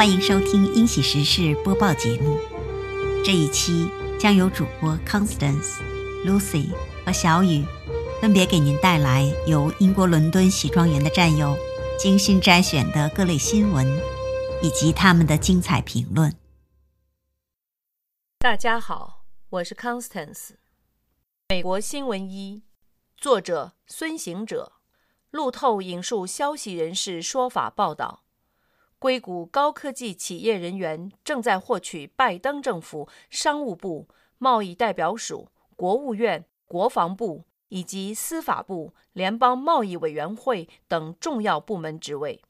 欢迎收听《英喜时事》播报节目。这一期将由主播 Constance、Lucy 和小雨分别给您带来由英国伦敦喜庄园的战友精心摘选的各类新闻，以及他们的精彩评论。大家好，我是 Constance。美国新闻一，作者孙行者。路透引述消息人士说法报道。硅谷高科技企业人员正在获取拜登政府商务部、贸易代表署、国务院、国防部以及司法部、联邦贸易委员会等重要部门职位。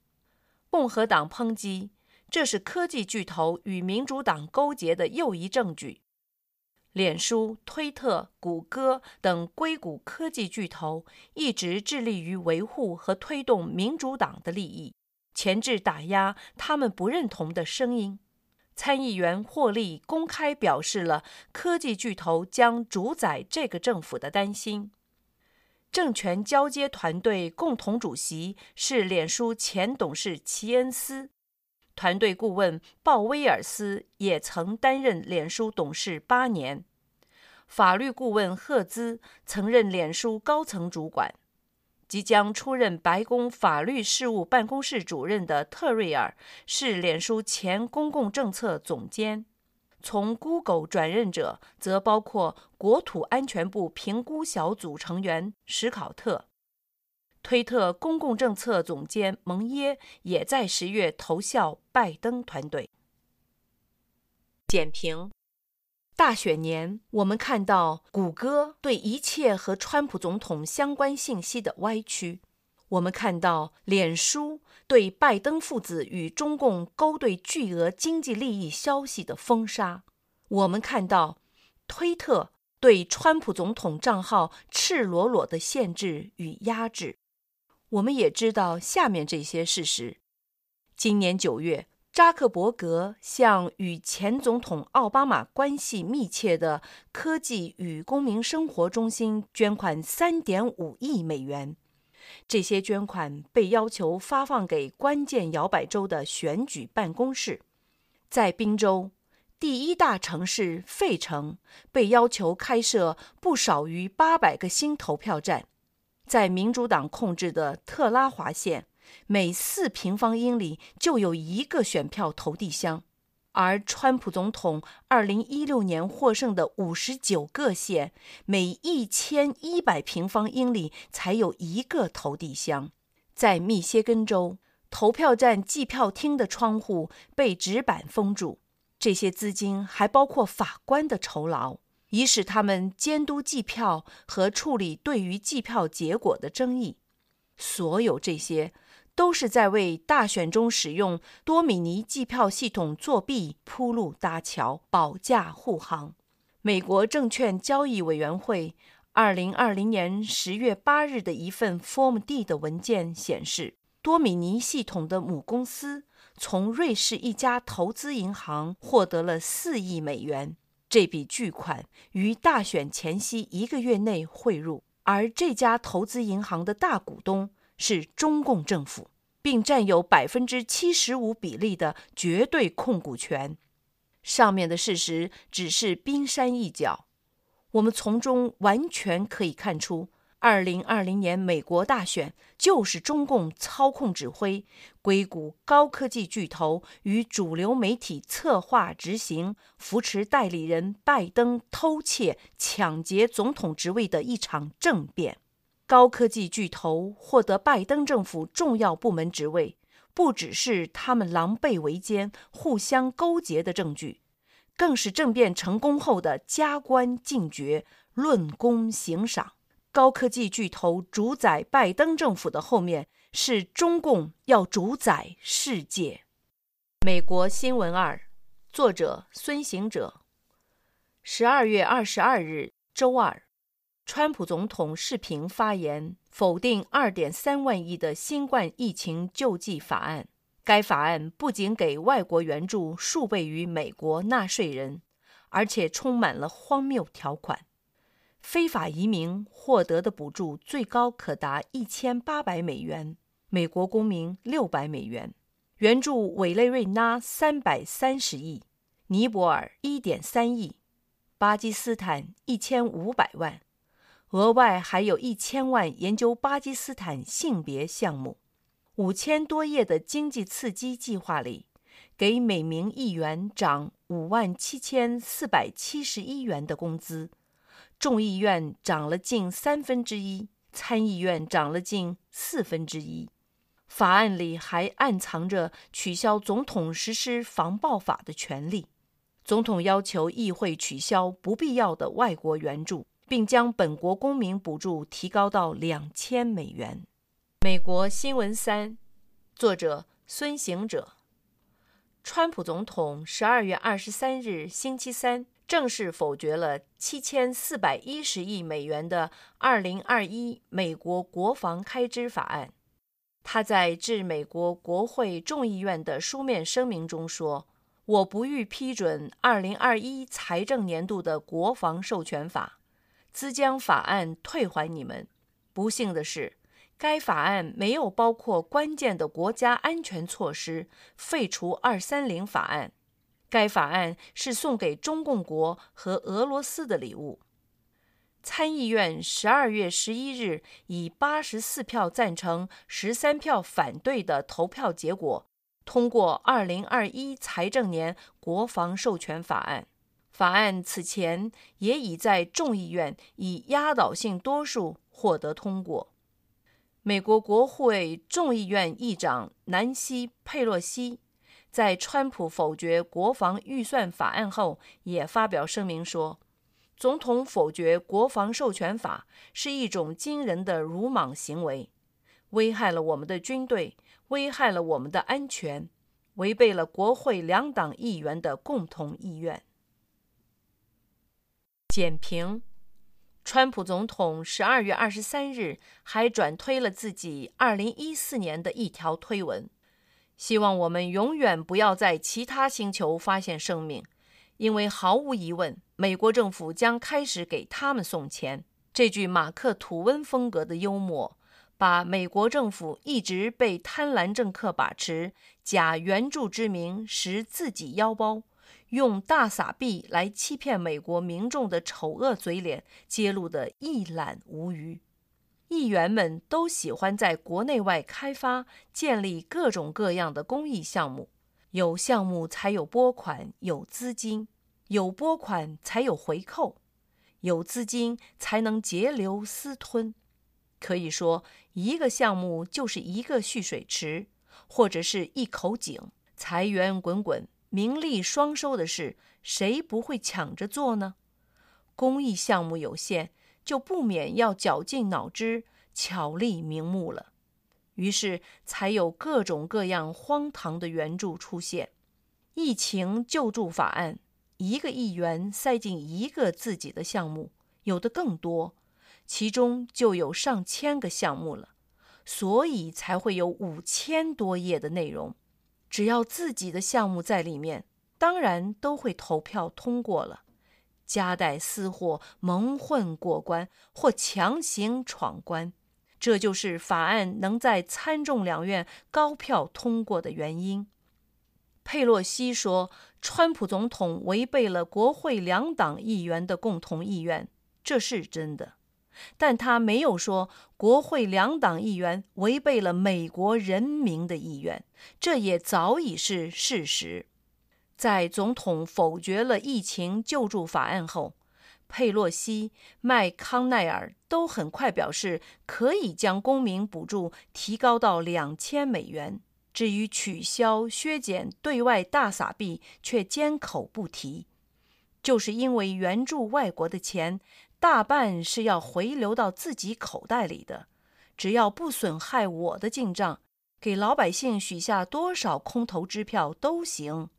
共和党抨击这是科技巨头与民主党勾结的又一证据。脸书、推特、谷歌等硅谷科技巨头一直致力于维护和推动民主党的利益。前置打压他们不认同的声音。参议员霍利公开表示了科技巨头将主宰这个政府的担心。政权交接团队共同主席是脸书前董事齐恩斯，团队顾问鲍威尔斯也曾担任脸书董事八年，法律顾问赫兹曾任脸书高层主管。即将出任白宫法律事务办公室主任的特瑞尔是脸书前公共政策总监。从 Google 转任者则包括国土安全部评估小组成员史考特。推特公共政策总监蒙耶也在十月投效拜登团队。简评。大选年，我们看到谷歌对一切和川普总统相关信息的歪曲；我们看到脸书对拜登父子与中共勾兑巨额经济利益消息的封杀；我们看到推特对川普总统账号赤裸裸的限制与压制。我们也知道下面这些事实：今年九月。扎克伯格向与前总统奥巴马关系密切的科技与公民生活中心捐款三点五亿美元，这些捐款被要求发放给关键摇摆州的选举办公室。在宾州，第一大城市费城被要求开设不少于八百个新投票站。在民主党控制的特拉华县。每四平方英里就有一个选票投递箱，而川普总统二零一六年获胜的五十九个县，每一千一百平方英里才有一个投递箱。在密歇根州，投票站计票厅的窗户被纸板封住，这些资金还包括法官的酬劳，以使他们监督计票和处理对于计票结果的争议。所有这些。都是在为大选中使用多米尼计票系统作弊铺路搭桥、保驾护航。美国证券交易委员会二零二零年十月八日的一份 Form D 的文件显示，多米尼系统的母公司从瑞士一家投资银行获得了四亿美元，这笔巨款于大选前夕一个月内汇入，而这家投资银行的大股东。是中共政府，并占有百分之七十五比例的绝对控股权。上面的事实只是冰山一角，我们从中完全可以看出，二零二零年美国大选就是中共操控指挥，硅谷高科技巨头与主流媒体策划执行，扶持代理人拜登偷窃抢劫总统职位的一场政变。高科技巨头获得拜登政府重要部门职位，不只是他们狼狈为奸、互相勾结的证据，更是政变成功后的加官进爵、论功行赏。高科技巨头主宰拜登政府的后面，是中共要主宰世界。美国新闻二，作者孙行者。十二月二十二日，周二。川普总统视频发言，否定2.3万亿的新冠疫情救济法案。该法案不仅给外国援助数倍于美国纳税人，而且充满了荒谬条款。非法移民获得的补助最高可达1800美元，美国公民600美元。援助委内瑞拉三百三十亿，尼泊尔一点三亿，巴基斯坦一千五百万，额外还有一千万研究巴基斯坦性别项目。五千多页的经济刺激计划里，给每名议员涨五万七千四百七十一元的工资，众议院涨了近三分之一，参议院涨了近四分之一。法案里还暗藏着取消总统实施防暴法的权利。总统要求议会取消不必要的外国援助，并将本国公民补助提高到两千美元。美国新闻三，作者孙行者。川普总统十二月二十三日星期三正式否决了七千四百一十亿美元的二零二一美国国防开支法案。他在致美国国会众议院的书面声明中说：“我不予批准二零二一财政年度的国防授权法，兹将法案退还你们。不幸的是。”该法案没有包括关键的国家安全措施，废除二三零法案。该法案是送给中共国和俄罗斯的礼物。参议院十二月十一日以八十四票赞成、十三票反对的投票结果，通过二零二一财政年国防授权法案。法案此前也已在众议院以压倒性多数获得通过。美国国会众议院议长南希·佩洛西在川普否决国防预算法案后，也发表声明说：“总统否决国防授权法是一种惊人的鲁莽行为，危害了我们的军队，危害了我们的安全，违背了国会两党议员的共同意愿。”简评。川普总统十二月二十三日还转推了自己二零一四年的一条推文，希望我们永远不要在其他星球发现生命，因为毫无疑问，美国政府将开始给他们送钱。这句马克·吐温风格的幽默，把美国政府一直被贪婪政客把持、假援助之名实自己腰包。用大撒币来欺骗美国民众的丑恶嘴脸揭露得一览无余。议员们都喜欢在国内外开发、建立各种各样的公益项目。有项目才有拨款，有资金；有拨款才有回扣；有资金才能节流私吞。可以说，一个项目就是一个蓄水池，或者是一口井，财源滚滚。名利双收的事，谁不会抢着做呢？公益项目有限，就不免要绞尽脑汁、巧立名目了。于是才有各种各样荒唐的援助出现。疫情救助法案，一个议员塞进一个自己的项目，有的更多，其中就有上千个项目了，所以才会有五千多页的内容。只要自己的项目在里面，当然都会投票通过了。夹带私货、蒙混过关或强行闯关，这就是法案能在参众两院高票通过的原因。佩洛西说，川普总统违背了国会两党议员的共同意愿，这是真的。但他没有说国会两党议员违背了美国人民的意愿，这也早已是事实。在总统否决了疫情救助法案后，佩洛西、麦康奈尔都很快表示可以将公民补助提高到两千美元。至于取消、削减对外大撒币，却缄口不提，就是因为援助外国的钱。大半是要回流到自己口袋里的，只要不损害我的进账，给老百姓许下多少空头支票都行。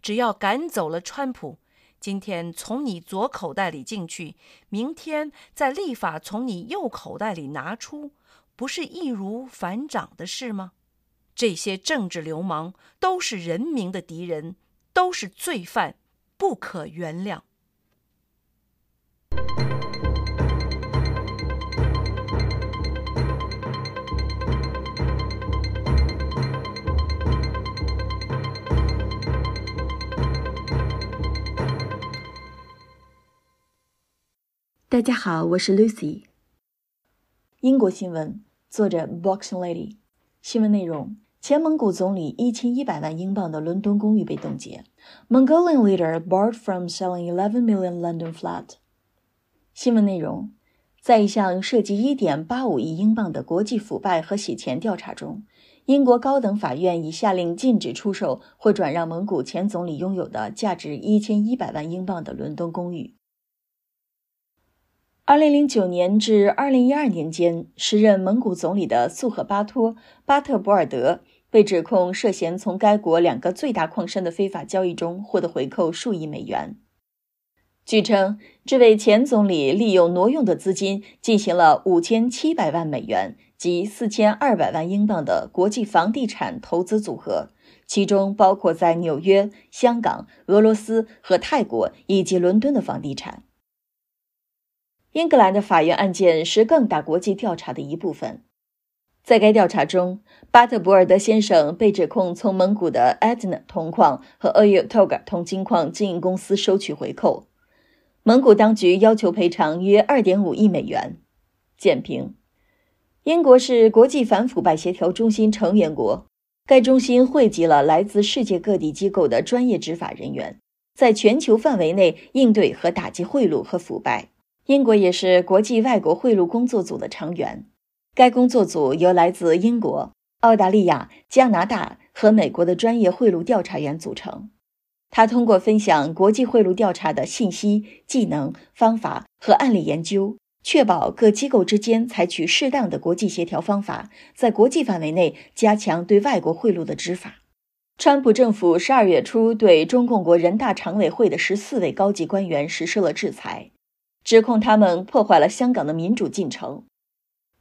只要赶走了川普，今天从你左口袋里进去，明天再立法从你右口袋里拿出，不是易如反掌的事吗？这些政治流氓都是人民的敌人，都是罪犯，不可原谅。大家好，我是 Lucy。英国新闻，作者 Boxing Lady。新闻内容：前蒙古总理一千一百万英镑的伦敦公寓被冻结。Mongolian leader barred from selling eleven million London flat。新闻内容：在一项涉及一点八五亿英镑的国际腐败和洗钱调查中，英国高等法院已下令禁止出售或转让蒙古前总理拥有的价值一千一百万英镑的伦敦公寓。二零零九年至二零一二年间，时任蒙古总理的素赫巴托·巴特博尔德被指控涉嫌从该国两个最大矿山的非法交易中获得回扣数亿美元。据称，这位前总理利用挪用的资金进行了五千七百万美元及四千二百万英镑的国际房地产投资组合，其中包括在纽约、香港、俄罗斯和泰国以及伦敦的房地产。英格兰的法院案件是更大国际调查的一部分。在该调查中，巴特博尔德先生被指控从蒙古的 Edna 铜矿和 Oyu Tolgoi 铜金矿经营公司收取回扣，蒙古当局要求赔偿约2.5亿美元。简评：英国是国际反腐败协调中心成员国，该中心汇集了来自世界各地机构的专业执法人员，在全球范围内应对和打击贿赂和腐败。英国也是国际外国贿赂工作组的成员。该工作组由来自英国、澳大利亚、加拿大和美国的专业贿赂调查员组成。他通过分享国际贿赂调查的信息、技能、方法和案例研究，确保各机构之间采取适当的国际协调方法，在国际范围内加强对外国贿赂的执法。川普政府十二月初对中共国人大常委会的十四位高级官员实施了制裁。指控他们破坏了香港的民主进程，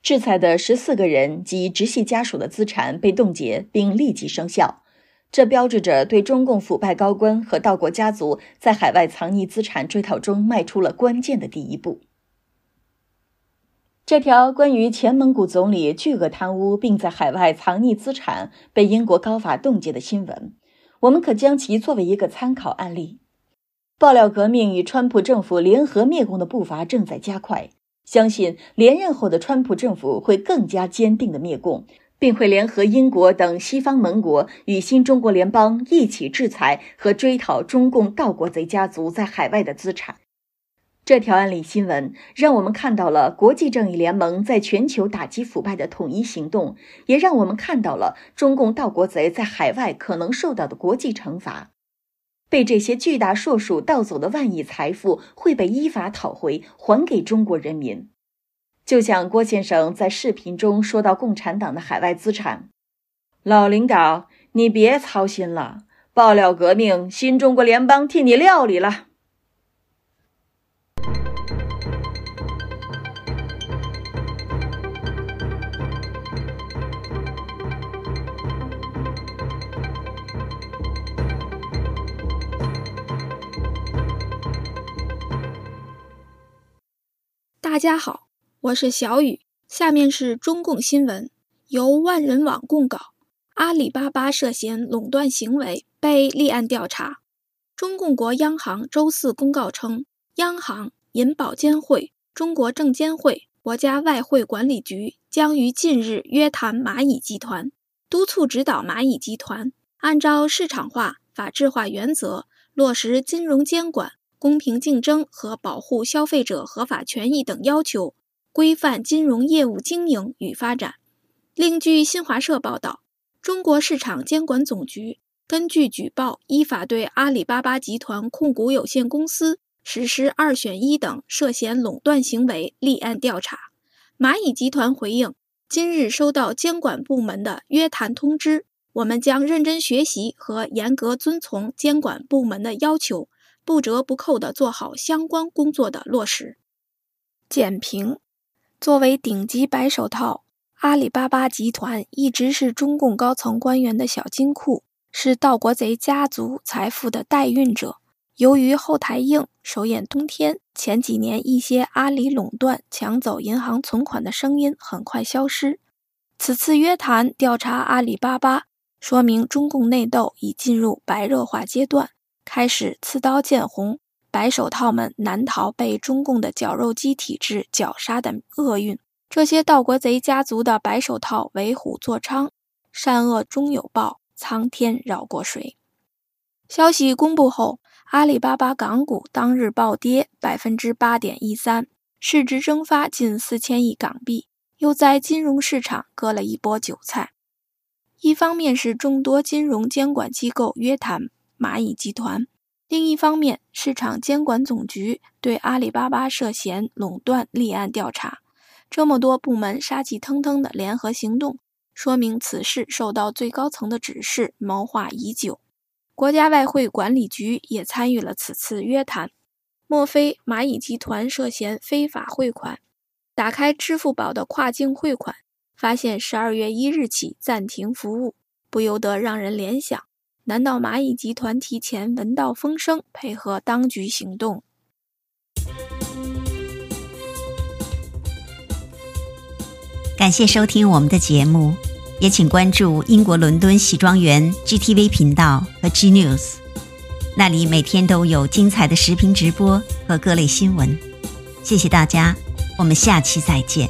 制裁的十四个人及直系家属的资产被冻结并立即生效，这标志着对中共腐败高官和道国家族在海外藏匿资产追讨中迈出了关键的第一步。这条关于前蒙古总理巨额贪污并在海外藏匿资产被英国高法冻结的新闻，我们可将其作为一个参考案例。爆料革命与川普政府联合灭共的步伐正在加快，相信连任后的川普政府会更加坚定的灭共，并会联合英国等西方盟国与新中国联邦一起制裁和追讨中共盗国贼家族在海外的资产。这条案例新闻让我们看到了国际正义联盟在全球打击腐败的统一行动，也让我们看到了中共盗国贼在海外可能受到的国际惩罚。被这些巨大硕鼠盗走的万亿财富会被依法讨回，还给中国人民。就像郭先生在视频中说到共产党的海外资产，老领导，你别操心了，爆料革命，新中国联邦替你料理了。大家好，我是小雨。下面是中共新闻，由万人网供稿。阿里巴巴涉嫌垄断行为被立案调查。中共国央行周四公告称，央行、银保监会、中国证监会、国家外汇管理局将于近日约谈蚂蚁集团，督促指导蚂蚁集团按照市场化、法治化原则落实金融监管。公平竞争和保护消费者合法权益等要求，规范金融业务经营与发展。另据新华社报道，中国市场监管总局根据举报，依法对阿里巴巴集团控股有限公司实施“二选一”等涉嫌垄断行为立案调查。蚂蚁集团回应：今日收到监管部门的约谈通知，我们将认真学习和严格遵从监管部门的要求。不折不扣地做好相关工作的落实。简评：作为顶级白手套，阿里巴巴集团一直是中共高层官员的小金库，是盗国贼家族财富的代孕者。由于后台硬，手眼通天，前几年一些阿里垄断、抢走银行存款的声音很快消失。此次约谈调查阿里巴巴，说明中共内斗已进入白热化阶段。开始刺刀见红，白手套们难逃被中共的绞肉机体制绞杀的厄运。这些盗国贼家族的白手套为虎作伥，善恶终有报，苍天饶过谁？消息公布后，阿里巴巴港股当日暴跌百分之八点一三，市值蒸发近四千亿港币，又在金融市场割了一波韭菜。一方面是众多金融监管机构约谈蚂蚁集团，另一方面，市场监管总局对阿里巴巴涉嫌垄断立案调查。这么多部门杀气腾腾的联合行动，说明此事受到最高层的指示，谋划已久。国家外汇管理局也参与了此次约谈。莫非蚂蚁集团涉嫌非法汇款？打开支付宝的跨境汇款，发现十二月一日起暂停服务，不由得让人联想：难道蚂蚁集团提前闻到风声，配合当局行动？感谢收听我们的节目。也请关注英国伦敦喜庄园 GTV 频道和 G News，那里每天都有精彩的视频直播和各类新闻。谢谢大家，我们下期再见。